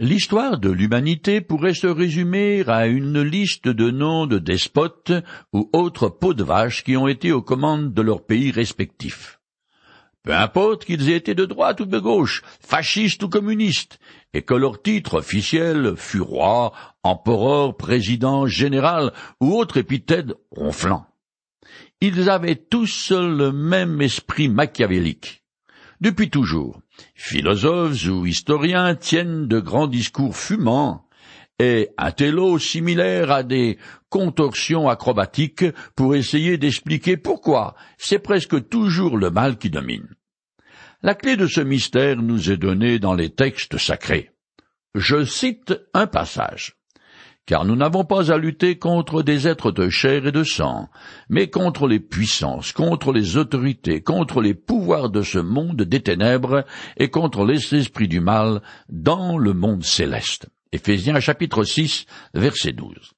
L'histoire de l'humanité pourrait se résumer à une liste de noms de despotes ou autres peaux de vaches qui ont été aux commandes de leurs pays respectifs. Peu importe qu'ils aient été de droite ou de gauche, fascistes ou communistes, et que leur titre officiel fût roi, empereur, président, général ou autre épithète ronflant. Ils avaient tous le même esprit machiavélique. Depuis toujours, philosophes ou historiens tiennent de grands discours fumants et intellos similaires à des contorsions acrobatiques pour essayer d'expliquer pourquoi c'est presque toujours le mal qui domine. La clé de ce mystère nous est donnée dans les textes sacrés. Je cite un passage car nous n'avons pas à lutter contre des êtres de chair et de sang, mais contre les puissances, contre les autorités, contre les pouvoirs de ce monde des ténèbres et contre les esprits du mal dans le monde céleste. Chapitre 6 verset 12.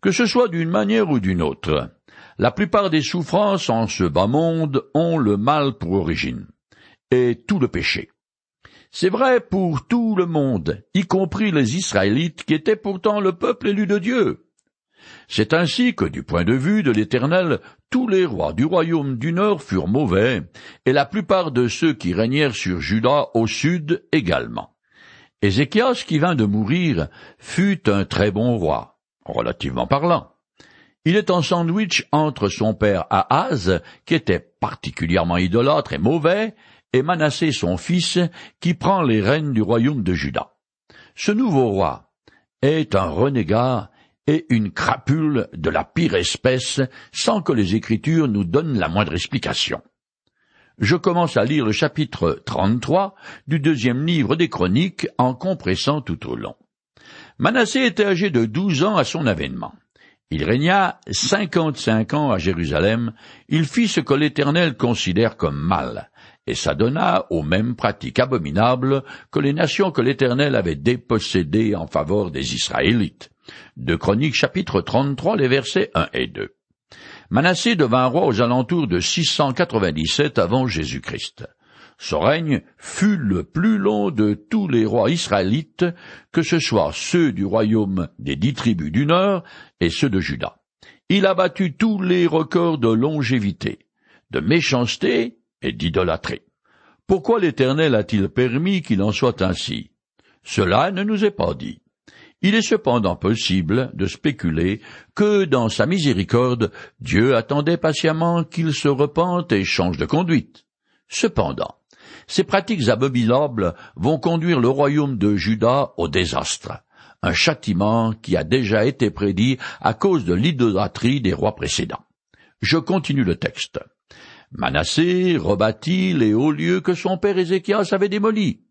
Que ce soit d'une manière ou d'une autre, la plupart des souffrances en ce bas monde ont le mal pour origine, et tout le péché. C'est vrai pour tout le monde, y compris les Israélites qui étaient pourtant le peuple élu de Dieu. C'est ainsi que, du point de vue de l'Éternel, tous les rois du royaume du Nord furent mauvais, et la plupart de ceux qui régnèrent sur Juda au sud également. Ézéchias, qui vint de mourir, fut un très bon roi, relativement parlant. Il est en sandwich entre son père Ahaz, qui était particulièrement idolâtre et mauvais, et Manassé son fils, qui prend les rênes du royaume de Juda. Ce nouveau roi est un renégat et une crapule de la pire espèce, sans que les Écritures nous donnent la moindre explication. Je commence à lire le chapitre 33 du deuxième livre des Chroniques en compressant tout au long. Manassé était âgé de douze ans à son avènement. Il régna cinquante-cinq ans à Jérusalem, il fit ce que l'Éternel considère comme mal, et s'adonna aux mêmes pratiques abominables que les nations que l'Éternel avait dépossédées en faveur des Israélites. De Chroniques chapitre 33, les versets 1 et 2. Manassé devint roi aux alentours de 697 avant Jésus-Christ. Son règne fut le plus long de tous les rois israélites, que ce soit ceux du royaume des dix tribus du Nord et ceux de Juda. Il a battu tous les records de longévité, de méchanceté et d'idolâtrer. Pourquoi l'Éternel a-t-il permis qu'il en soit ainsi? Cela ne nous est pas dit. Il est cependant possible de spéculer que, dans sa miséricorde, Dieu attendait patiemment qu'il se repente et change de conduite. Cependant, ces pratiques abominables vont conduire le royaume de Juda au désastre, un châtiment qui a déjà été prédit à cause de l'idolâtrie des rois précédents. Je continue le texte. Manassé rebâtit les hauts lieux que son père Ézéchias avait démolis.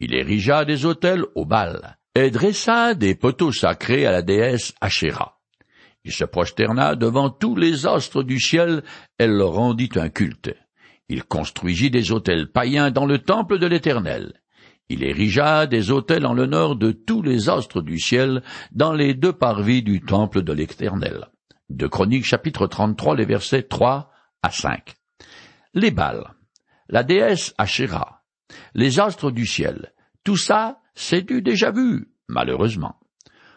Il érigea des autels au Baal, et dressa des poteaux sacrés à la déesse Ashéra. Il se prosterna devant tous les astres du ciel et leur rendit un culte. Il construisit des autels païens dans le temple de l'Éternel. Il érigea des autels en l'honneur de tous les astres du ciel dans les deux parvis du temple de l'Éternel. De Chroniques chapitre 33 les versets 3 à 5 les balles, la déesse Asherah, les astres du ciel, tout ça, c'est du déjà vu, malheureusement.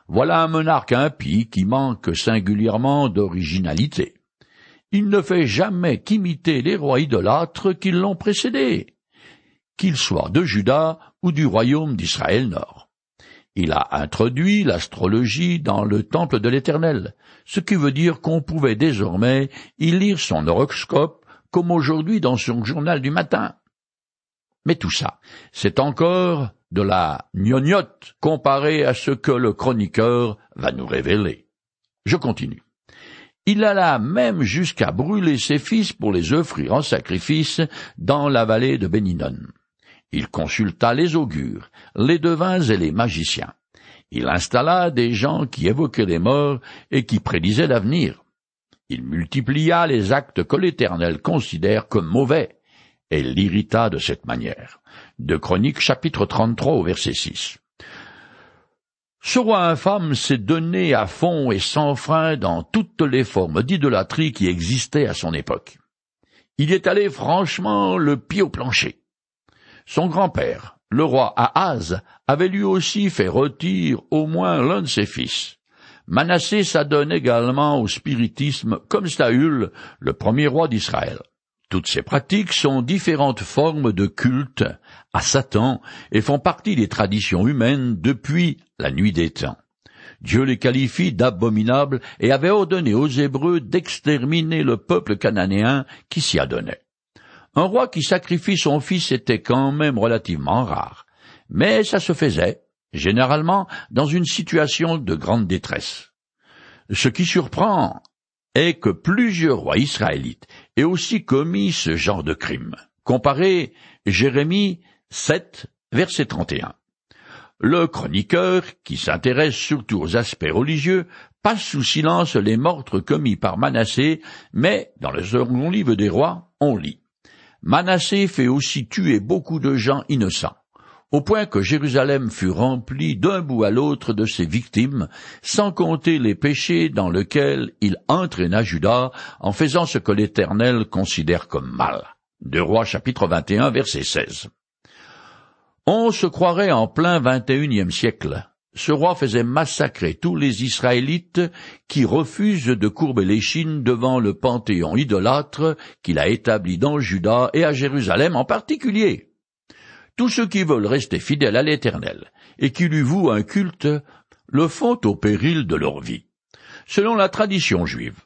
Voilà un monarque impie qui manque singulièrement d'originalité. Il ne fait jamais qu'imiter les rois idolâtres qui l'ont précédé, qu'ils soient de Juda ou du royaume d'Israël Nord. Il a introduit l'astrologie dans le temple de l'Éternel, ce qui veut dire qu'on pouvait désormais y lire son horoscope comme aujourd'hui dans son journal du matin. Mais tout ça, c'est encore de la gnognotte comparé à ce que le chroniqueur va nous révéler. Je continue. Il alla même jusqu'à brûler ses fils pour les offrir en sacrifice dans la vallée de Béninon. Il consulta les augures, les devins et les magiciens. Il installa des gens qui évoquaient les morts et qui prédisaient l'avenir. Il multiplia les actes que l'Éternel considère comme mauvais, et l'irrita de cette manière. De Chroniques chapitre 33 au verset 6. Ce roi infâme s'est donné à fond et sans frein dans toutes les formes d'idolâtrie qui existaient à son époque. Il est allé franchement le pied au plancher. Son grand-père, le roi Ahaz avait lui aussi fait retirer au moins l'un de ses fils. Manassé s'adonne également au spiritisme comme Saül, le premier roi d'Israël. Toutes ces pratiques sont différentes formes de culte à Satan et font partie des traditions humaines depuis la nuit des temps. Dieu les qualifie d'abominables et avait ordonné aux Hébreux d'exterminer le peuple cananéen qui s'y adonnait. Un roi qui sacrifie son fils était quand même relativement rare, mais ça se faisait, généralement dans une situation de grande détresse. Ce qui surprend est que plusieurs rois israélites aient aussi commis ce genre de crime. Comparez Jérémie 7, verset 31. Le chroniqueur, qui s'intéresse surtout aux aspects religieux, passe sous silence les meurtres commis par Manassé, mais dans le second livre des rois, on lit. Manassé fait aussi tuer beaucoup de gens innocents, au point que Jérusalem fut remplie d'un bout à l'autre de ses victimes, sans compter les péchés dans lesquels il entraîna Judas en faisant ce que l'Éternel considère comme mal. De Rois chapitre 21 verset 16. On se croirait en plein unième siècle. Ce roi faisait massacrer tous les Israélites qui refusent de courber les chines devant le panthéon idolâtre qu'il a établi dans Juda et à Jérusalem en particulier. Tous ceux qui veulent rester fidèles à l'Éternel et qui lui vouent un culte le font au péril de leur vie. Selon la tradition juive,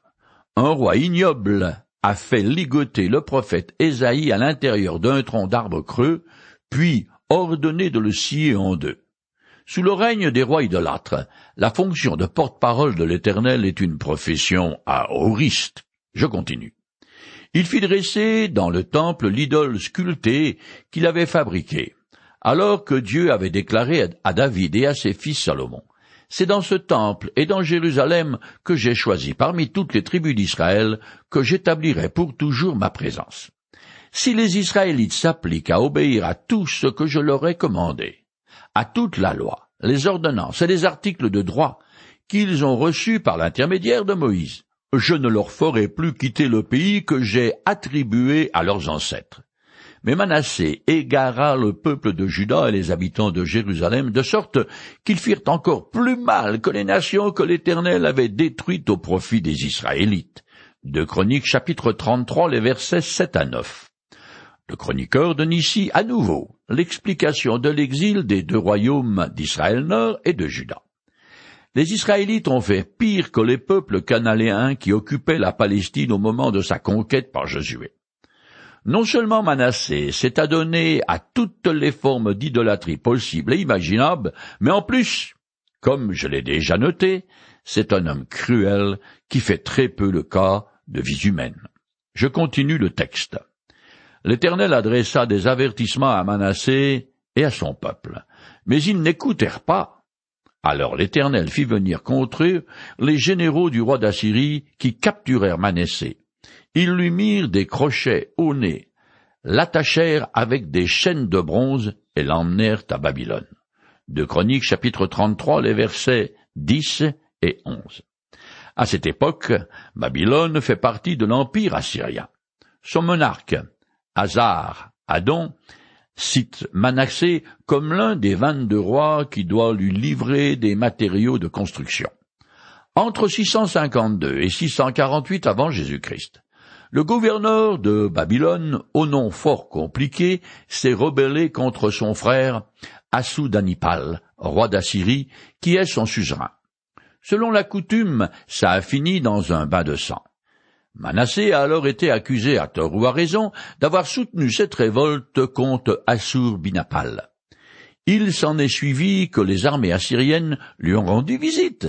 un roi ignoble a fait ligoter le prophète Ésaïe à l'intérieur d'un tronc d'arbre creux, puis ordonné de le scier en deux. Sous le règne des rois idolâtres, la fonction de porte-parole de l'Éternel est une profession à horiste. Je continue. Il fit dresser dans le temple l'idole sculptée qu'il avait fabriquée, alors que Dieu avait déclaré à David et à ses fils Salomon. C'est dans ce temple et dans Jérusalem que j'ai choisi parmi toutes les tribus d'Israël que j'établirai pour toujours ma présence si les Israélites s'appliquent à obéir à tout ce que je leur ai commandé, à toute la loi, les ordonnances et les articles de droit qu'ils ont reçus par l'intermédiaire de Moïse, je ne leur ferai plus quitter le pays que j'ai attribué à leurs ancêtres. Mais Manassé égara le peuple de Juda et les habitants de Jérusalem, de sorte qu'ils firent encore plus mal que les nations que l'Éternel avait détruites au profit des Israélites. De Chroniques chapitre 33, les versets 7 à 9. Le chroniqueur donne ici à nouveau l'explication de l'exil des deux royaumes d'Israël Nord et de Juda. Les Israélites ont fait pire que les peuples cananéens qui occupaient la Palestine au moment de sa conquête par Josué. Non seulement Manassé s'est adonné à toutes les formes d'idolâtrie possibles et imaginables, mais en plus, comme je l'ai déjà noté, c'est un homme cruel qui fait très peu le cas de vie humaine. Je continue le texte l'Éternel adressa des avertissements à Manassé et à son peuple. Mais ils n'écoutèrent pas. Alors l'Éternel fit venir contre eux les généraux du roi d'Assyrie qui capturèrent Manassé. Ils lui mirent des crochets au nez, l'attachèrent avec des chaînes de bronze et l'emmenèrent à Babylone. De Chroniques chapitre 33, les versets 10 et 11. À cette époque, Babylone fait partie de l'empire assyrien. Son monarque, Hazar, Adon, cite Manassé comme l'un des vingt-deux rois qui doit lui livrer des matériaux de construction. Entre 652 et 648 avant Jésus-Christ, le gouverneur de Babylone, au nom fort compliqué, s'est rebellé contre son frère Assudanipal, roi d'Assyrie, qui est son suzerain. Selon la coutume, ça a fini dans un bain de sang. Manassé a alors été accusé, à tort ou à raison, d'avoir soutenu cette révolte contre Assur-Binapal. Il s'en est suivi que les armées assyriennes lui ont rendu visite.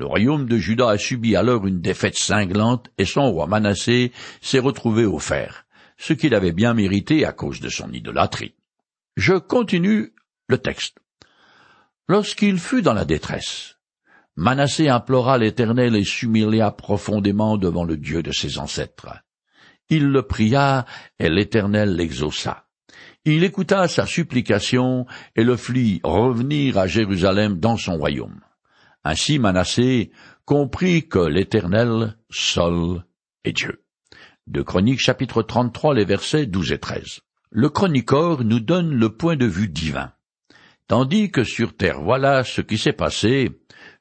Le royaume de Juda a subi alors une défaite cinglante et son roi Manassé s'est retrouvé au fer, ce qu'il avait bien mérité à cause de son idolâtrie. Je continue le texte. Lorsqu'il fut dans la détresse, Manassé implora l'Éternel et s'humilia profondément devant le Dieu de ses ancêtres. Il le pria, et l'Éternel l'exauça. Il écouta sa supplication et le fit revenir à Jérusalem dans son royaume. Ainsi Manassé comprit que l'Éternel seul est Dieu. De Chroniques chapitre 33 les versets 12 et 13. le chroniqueur nous donne le point de vue divin. Tandis que sur terre, voilà ce qui s'est passé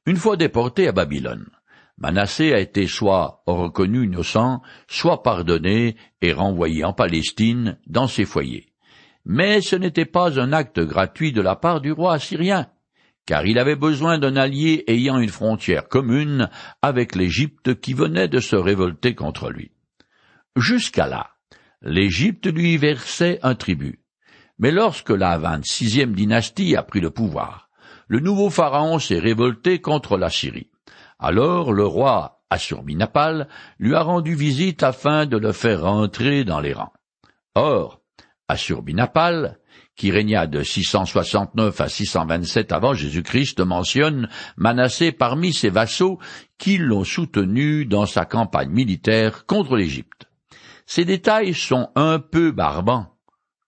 une fois déporté à Babylone. Manassé a été soit reconnu innocent, soit pardonné et renvoyé en Palestine dans ses foyers. Mais ce n'était pas un acte gratuit de la part du roi assyrien, car il avait besoin d'un allié ayant une frontière commune avec l'Égypte qui venait de se révolter contre lui. Jusqu'à là, l'Égypte lui versait un tribut. Mais lorsque la vingt-sixième dynastie a pris le pouvoir, le nouveau pharaon s'est révolté contre la Syrie. Alors le roi Assurbanipal lui a rendu visite afin de le faire rentrer dans les rangs. Or, Assurbanipal, qui régna de 669 à 627 avant Jésus-Christ, mentionne Manassé parmi ses vassaux qui l'ont soutenu dans sa campagne militaire contre l'Égypte. Ces détails sont un peu barbants,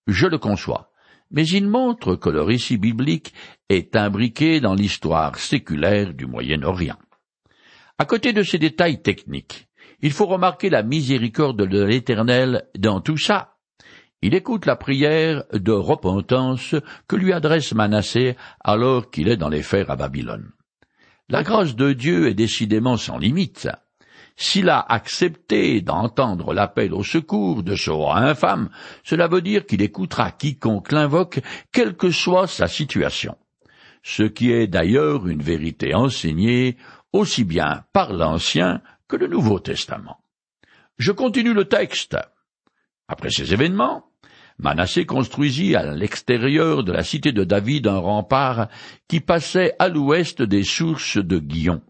je le conçois, mais ils montrent que le récit biblique est imbriqué dans l'histoire séculaire du Moyen-Orient. À côté de ces détails techniques, il faut remarquer la miséricorde de l'Éternel dans tout ça. Il écoute la prière de repentance que lui adresse Manassé alors qu'il est dans les fers à Babylone. La grâce de Dieu est décidément sans limite. S'il a accepté d'entendre l'appel au secours de ce roi infâme, cela veut dire qu'il écoutera quiconque l'invoque, quelle que soit sa situation. Ce qui est d'ailleurs une vérité enseignée aussi bien par l'Ancien que le Nouveau Testament. Je continue le texte. Après ces événements, Manassé construisit à l'extérieur de la cité de David un rempart qui passait à l'ouest des sources de Guillon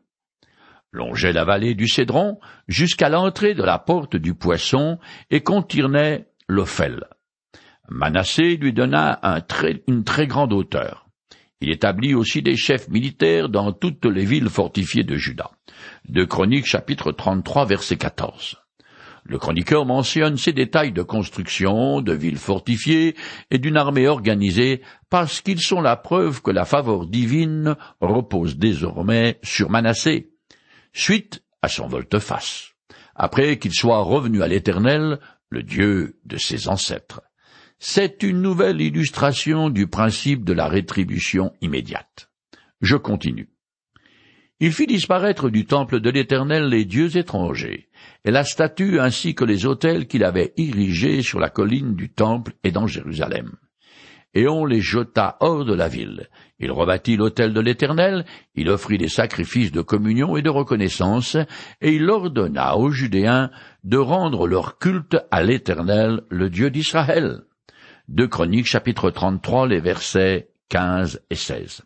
longeait la vallée du Cédron jusqu'à l'entrée de la porte du Poisson et contournait l'Ophel. Manassé lui donna une très grande hauteur. Il établit aussi des chefs militaires dans toutes les villes fortifiées de Juda. De Chroniques chapitre 33 verset 14. Le chroniqueur mentionne ces détails de construction, de villes fortifiées et d'une armée organisée parce qu'ils sont la preuve que la faveur divine repose désormais sur Manassé suite à son volte-face, après qu'il soit revenu à l'Éternel, le Dieu de ses ancêtres. C'est une nouvelle illustration du principe de la rétribution immédiate. Je continue. Il fit disparaître du temple de l'Éternel les dieux étrangers, et la statue ainsi que les autels qu'il avait érigés sur la colline du temple et dans Jérusalem et on les jeta hors de la ville. Il rebâtit l'autel de l'Éternel, il offrit des sacrifices de communion et de reconnaissance, et il ordonna aux Judéens de rendre leur culte à l'Éternel, le Dieu d'Israël. Deux Chroniques chapitre 33, les versets 15 et 16.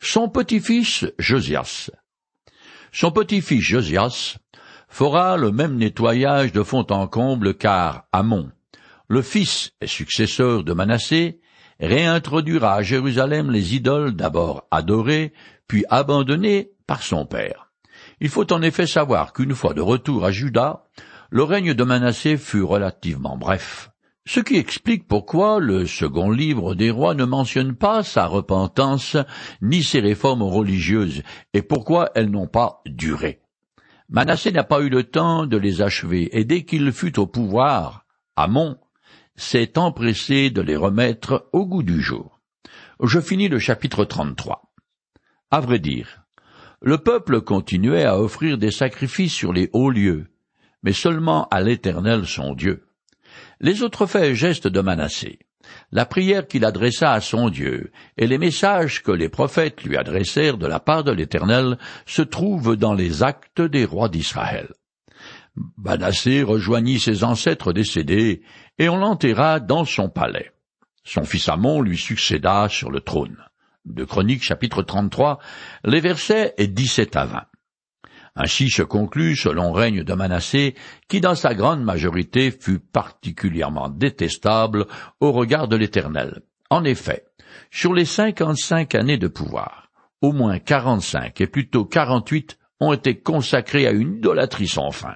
Son petit-fils Josias. Son petit-fils Josias fera le même nettoyage de fond en comble car Amon, le fils et successeur de Manassé, réintroduira à Jérusalem les idoles d'abord adorées, puis abandonnées par son père. Il faut en effet savoir qu'une fois de retour à Juda, le règne de Manassé fut relativement bref, ce qui explique pourquoi le second livre des rois ne mentionne pas sa repentance ni ses réformes religieuses, et pourquoi elles n'ont pas duré. Manassé n'a pas eu le temps de les achever, et dès qu'il fut au pouvoir, s'est empressé de les remettre au goût du jour. Je finis le chapitre 33. À vrai dire, le peuple continuait à offrir des sacrifices sur les hauts lieux, mais seulement à l'Éternel son Dieu. Les autres faits et gestes de Manassé, la prière qu'il adressa à son Dieu, et les messages que les prophètes lui adressèrent de la part de l'Éternel se trouvent dans les actes des rois d'Israël. Manassé rejoignit ses ancêtres décédés, et on l'enterra dans son palais. Son fils Amon lui succéda sur le trône. De Chroniques chapitre 33, les versets 17 à 20. Ainsi se conclut ce long règne de Manassé, qui dans sa grande majorité fut particulièrement détestable au regard de l'Éternel. En effet, sur les cinquante-cinq années de pouvoir, au moins quarante-cinq et plutôt quarante-huit ont été consacrés à une idolâtrie sans fin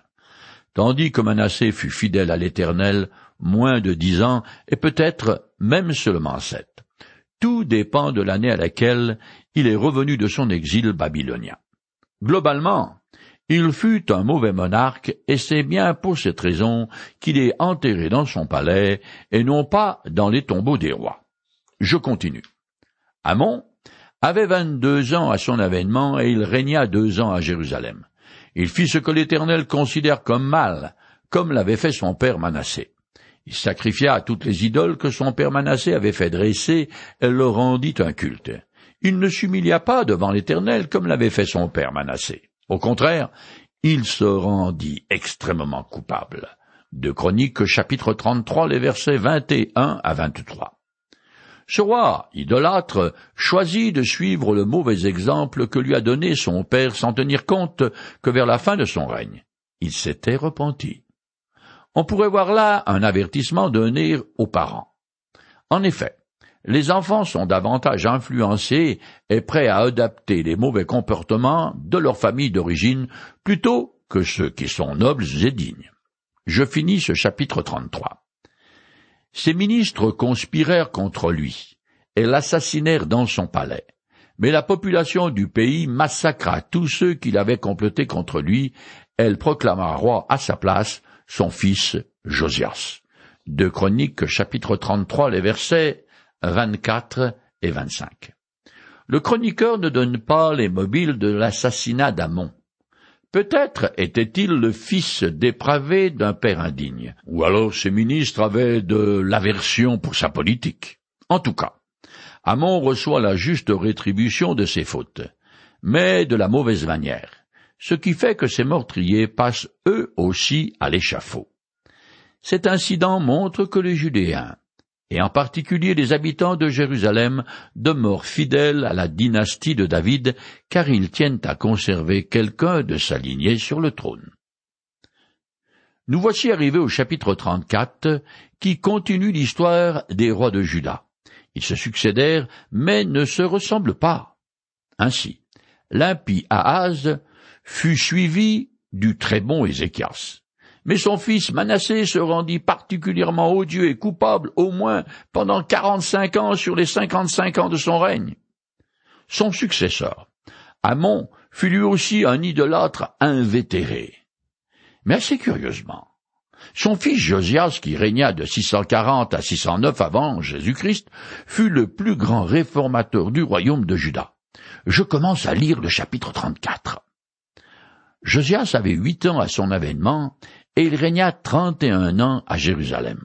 tandis que Manassé fut fidèle à l'Éternel moins de dix ans, et peut-être même seulement sept. Tout dépend de l'année à laquelle il est revenu de son exil babylonien. Globalement, Il fut un mauvais monarque, et c'est bien pour cette raison qu'il est enterré dans son palais, et non pas dans les tombeaux des rois. Je continue. Amon avait vingt-deux ans à son avènement, et il régna deux ans à Jérusalem. Il fit ce que l'Éternel considère comme mal, comme l'avait fait son père Manassé. Il sacrifia à toutes les idoles que son père Manassé avait fait dresser, et leur rendit un culte. Il ne s'humilia pas devant l'Éternel comme l'avait fait son père Manassé. Au contraire, il se rendit extrêmement coupable. De Chroniques chapitre 33, les versets 21 à 23. Ce roi, idolâtre, choisit de suivre le mauvais exemple que lui a donné son père sans tenir compte que vers la fin de son règne, il s'était repenti. On pourrait voir là un avertissement donné aux parents. En effet, les enfants sont davantage influencés et prêts à adapter les mauvais comportements de leur famille d'origine plutôt que ceux qui sont nobles et dignes. Je finis ce chapitre 33. Ses ministres conspirèrent contre lui et l'assassinèrent dans son palais. Mais la population du pays massacra tous ceux qui l'avaient comploté contre lui. Elle proclama roi à sa place son fils Josias. De Chroniques chapitre 33 les versets 24 et 25. Le chroniqueur ne donne pas les mobiles de l'assassinat d'Amon. Peut-être était-il le fils dépravé d'un père indigne, ou alors ses ministres avaient de l'aversion pour sa politique. En tout cas, Amon reçoit la juste rétribution de ses fautes, mais de la mauvaise manière, ce qui fait que ses meurtriers passent eux aussi à l'échafaud. Cet incident montre que les Judéens, et en particulier les habitants de Jérusalem, demeurent fidèles à la dynastie de David, car ils tiennent à conserver quelqu'un de sa lignée sur le trône. Nous voici arrivés au chapitre 34, qui continue l'histoire des rois de Juda. Ils se succédèrent, mais ne se ressemblent pas. Ainsi, l'impie Ahaz fut suivi du très bon Ézéchias. Mais son fils Manassé se rendit particulièrement odieux et coupable au moins pendant quarante-cinq ans sur les cinquante-cinq ans de son règne. Son successeur, Amon, fut lui aussi un idolâtre invétéré. Mais assez curieusement, son fils Josias, qui régna de 640 à 609 avant Jésus-Christ, fut le plus grand réformateur du royaume de Juda. Je commence à lire le chapitre 34. Josias avait huit ans à son avènement, et il régna trente et un ans à Jérusalem.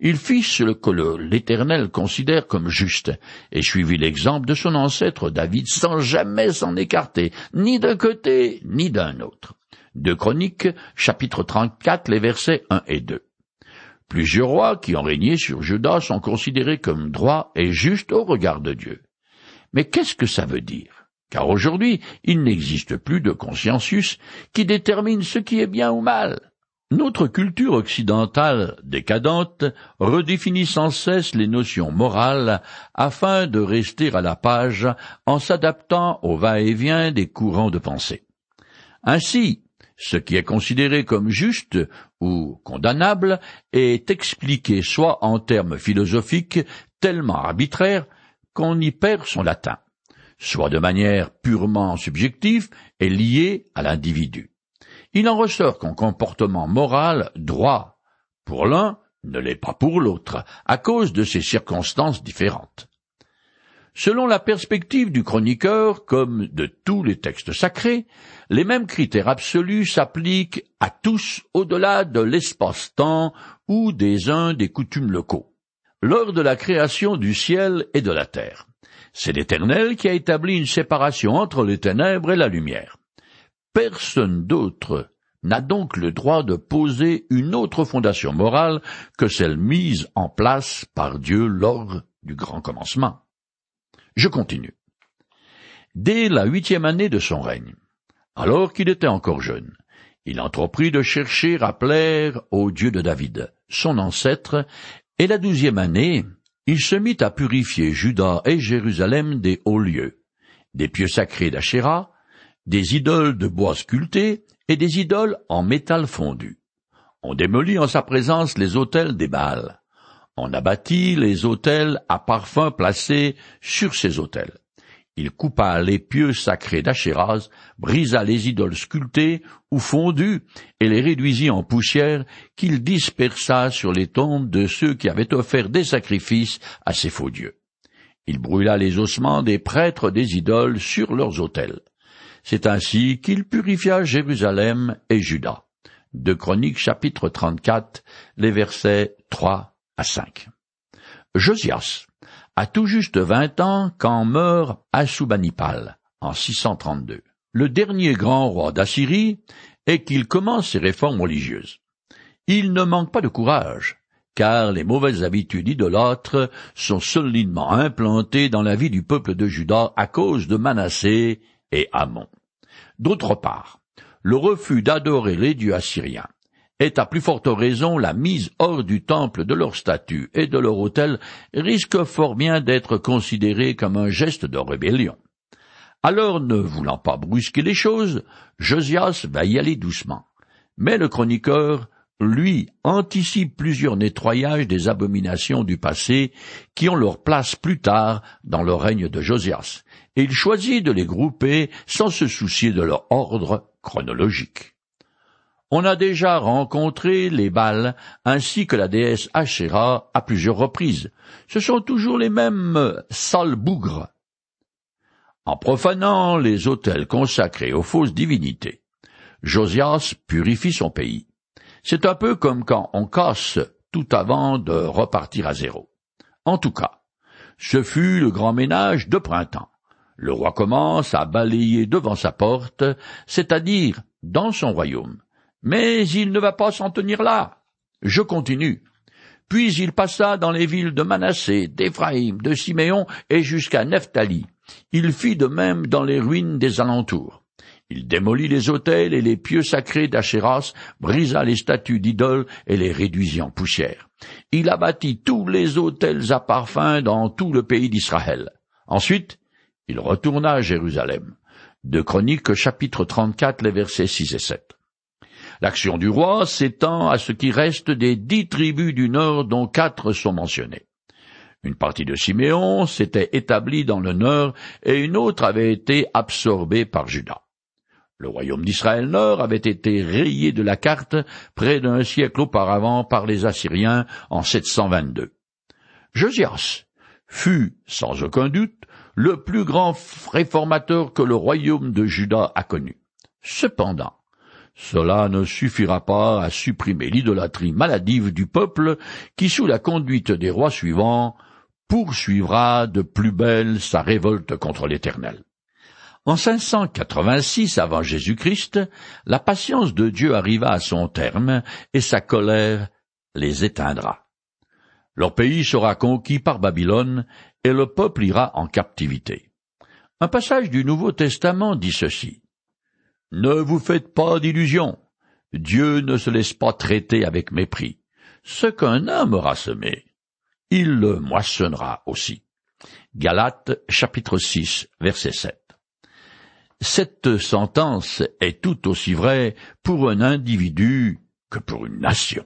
Il fit ce que l'Éternel considère comme juste, et suivit l'exemple de son ancêtre David sans jamais s'en écarter, ni d'un côté, ni d'un autre. De Chroniques, chapitre 34, les versets 1 et 2. Plusieurs rois qui ont régné sur Judas sont considérés comme droits et justes au regard de Dieu. Mais qu'est-ce que ça veut dire? Car aujourd'hui, il n'existe plus de consciensus qui détermine ce qui est bien ou mal. Notre culture occidentale décadente redéfinit sans cesse les notions morales afin de rester à la page en s'adaptant au va-et-vient des courants de pensée. Ainsi, ce qui est considéré comme juste ou condamnable est expliqué soit en termes philosophiques tellement arbitraires qu'on y perd son latin, soit de manière purement subjective et liée à l'individu. Il en ressort qu'un comportement moral droit pour l'un ne l'est pas pour l'autre, à cause de ces circonstances différentes. Selon la perspective du chroniqueur, comme de tous les textes sacrés, les mêmes critères absolus s'appliquent à tous au-delà de l'espace-temps ou des uns des coutumes locaux. Lors de la création du ciel et de la terre, c'est l'Éternel qui a établi une séparation entre les ténèbres et la lumière. Personne d'autre n'a donc le droit de poser une autre fondation morale que celle mise en place par Dieu lors du grand commencement. Je continue. Dès la huitième année de son règne, alors qu'il était encore jeune, il entreprit de chercher à plaire au Dieu de David, son ancêtre, et la douzième année, il se mit à purifier Juda et Jérusalem des hauts lieux, des pieux sacrés d'Achéra, des idoles de bois sculptés et des idoles en métal fondu. On démolit en sa présence les autels des Baals. On abattit les autels à parfum placés sur ces autels. Il coupa les pieux sacrés d'Achéraz, brisa les idoles sculptées ou fondues, et les réduisit en poussière, qu'il dispersa sur les tombes de ceux qui avaient offert des sacrifices à ces faux dieux. Il brûla les ossements des prêtres des idoles sur leurs autels. C'est ainsi qu'il purifia Jérusalem et Juda. De Chroniques chapitre 34, les versets 3 à 5. Josias a tout juste vingt ans quand meurt Assurbanipal en 632, le dernier grand roi d'Assyrie, et qu'il commence ses réformes religieuses. Il ne manque pas de courage, car les mauvaises habitudes idolâtres sont solidement implantées dans la vie du peuple de Juda à cause de Manassé et Amon. D'autre part, le refus d'adorer les dieux assyriens est à plus forte raison la mise hors du temple de leur statue et de leur autel risque fort bien d'être considéré comme un geste de rébellion. Alors, ne voulant pas brusquer les choses, Josias va y aller doucement. Mais le chroniqueur, lui, anticipe plusieurs nettoyages des abominations du passé qui ont leur place plus tard dans le règne de Josias, et il choisit de les grouper sans se soucier de leur ordre chronologique. On a déjà rencontré les Bals ainsi que la déesse Asherah à plusieurs reprises. Ce sont toujours les mêmes sales bougres. En profanant les autels consacrés aux fausses divinités, Josias purifie son pays. C'est un peu comme quand on casse tout avant de repartir à zéro. En tout cas, ce fut le grand ménage de printemps. Le roi commence à balayer devant sa porte, c'est-à-dire dans son royaume. Mais il ne va pas s'en tenir là. Je continue. Puis il passa dans les villes de Manassé, d'Éphraïm, de Siméon et jusqu'à Nephtali. Il fit de même dans les ruines des alentours. Il démolit les autels et les pieux sacrés d'Achéras, brisa les statues d'idoles et les réduisit en poussière. Il abattit tous les autels à parfum dans tout le pays d'Israël. Ensuite, il retourna à Jérusalem. De Chroniques chapitre 34 les versets 6 et 7. L'action du roi s'étend à ce qui reste des dix tribus du nord dont quatre sont mentionnées. Une partie de Siméon s'était établie dans le nord et une autre avait été absorbée par Judas. Le royaume d'Israël nord avait été rayé de la carte près d'un siècle auparavant par les Assyriens en 722. Josias fut, sans aucun doute, le plus grand réformateur que le royaume de Juda a connu. Cependant, cela ne suffira pas à supprimer l'idolâtrie maladive du peuple qui, sous la conduite des rois suivants, poursuivra de plus belle sa révolte contre l'Éternel. En 586 avant Jésus-Christ, la patience de Dieu arriva à son terme et sa colère les éteindra. Leur pays sera conquis par Babylone et le peuple ira en captivité. Un passage du Nouveau Testament dit ceci. Ne vous faites pas d'illusions. Dieu ne se laisse pas traiter avec mépris. Ce qu'un homme aura semé, il le moissonnera aussi. Galates chapitre 6 verset 7. Cette sentence est tout aussi vraie pour un individu que pour une nation.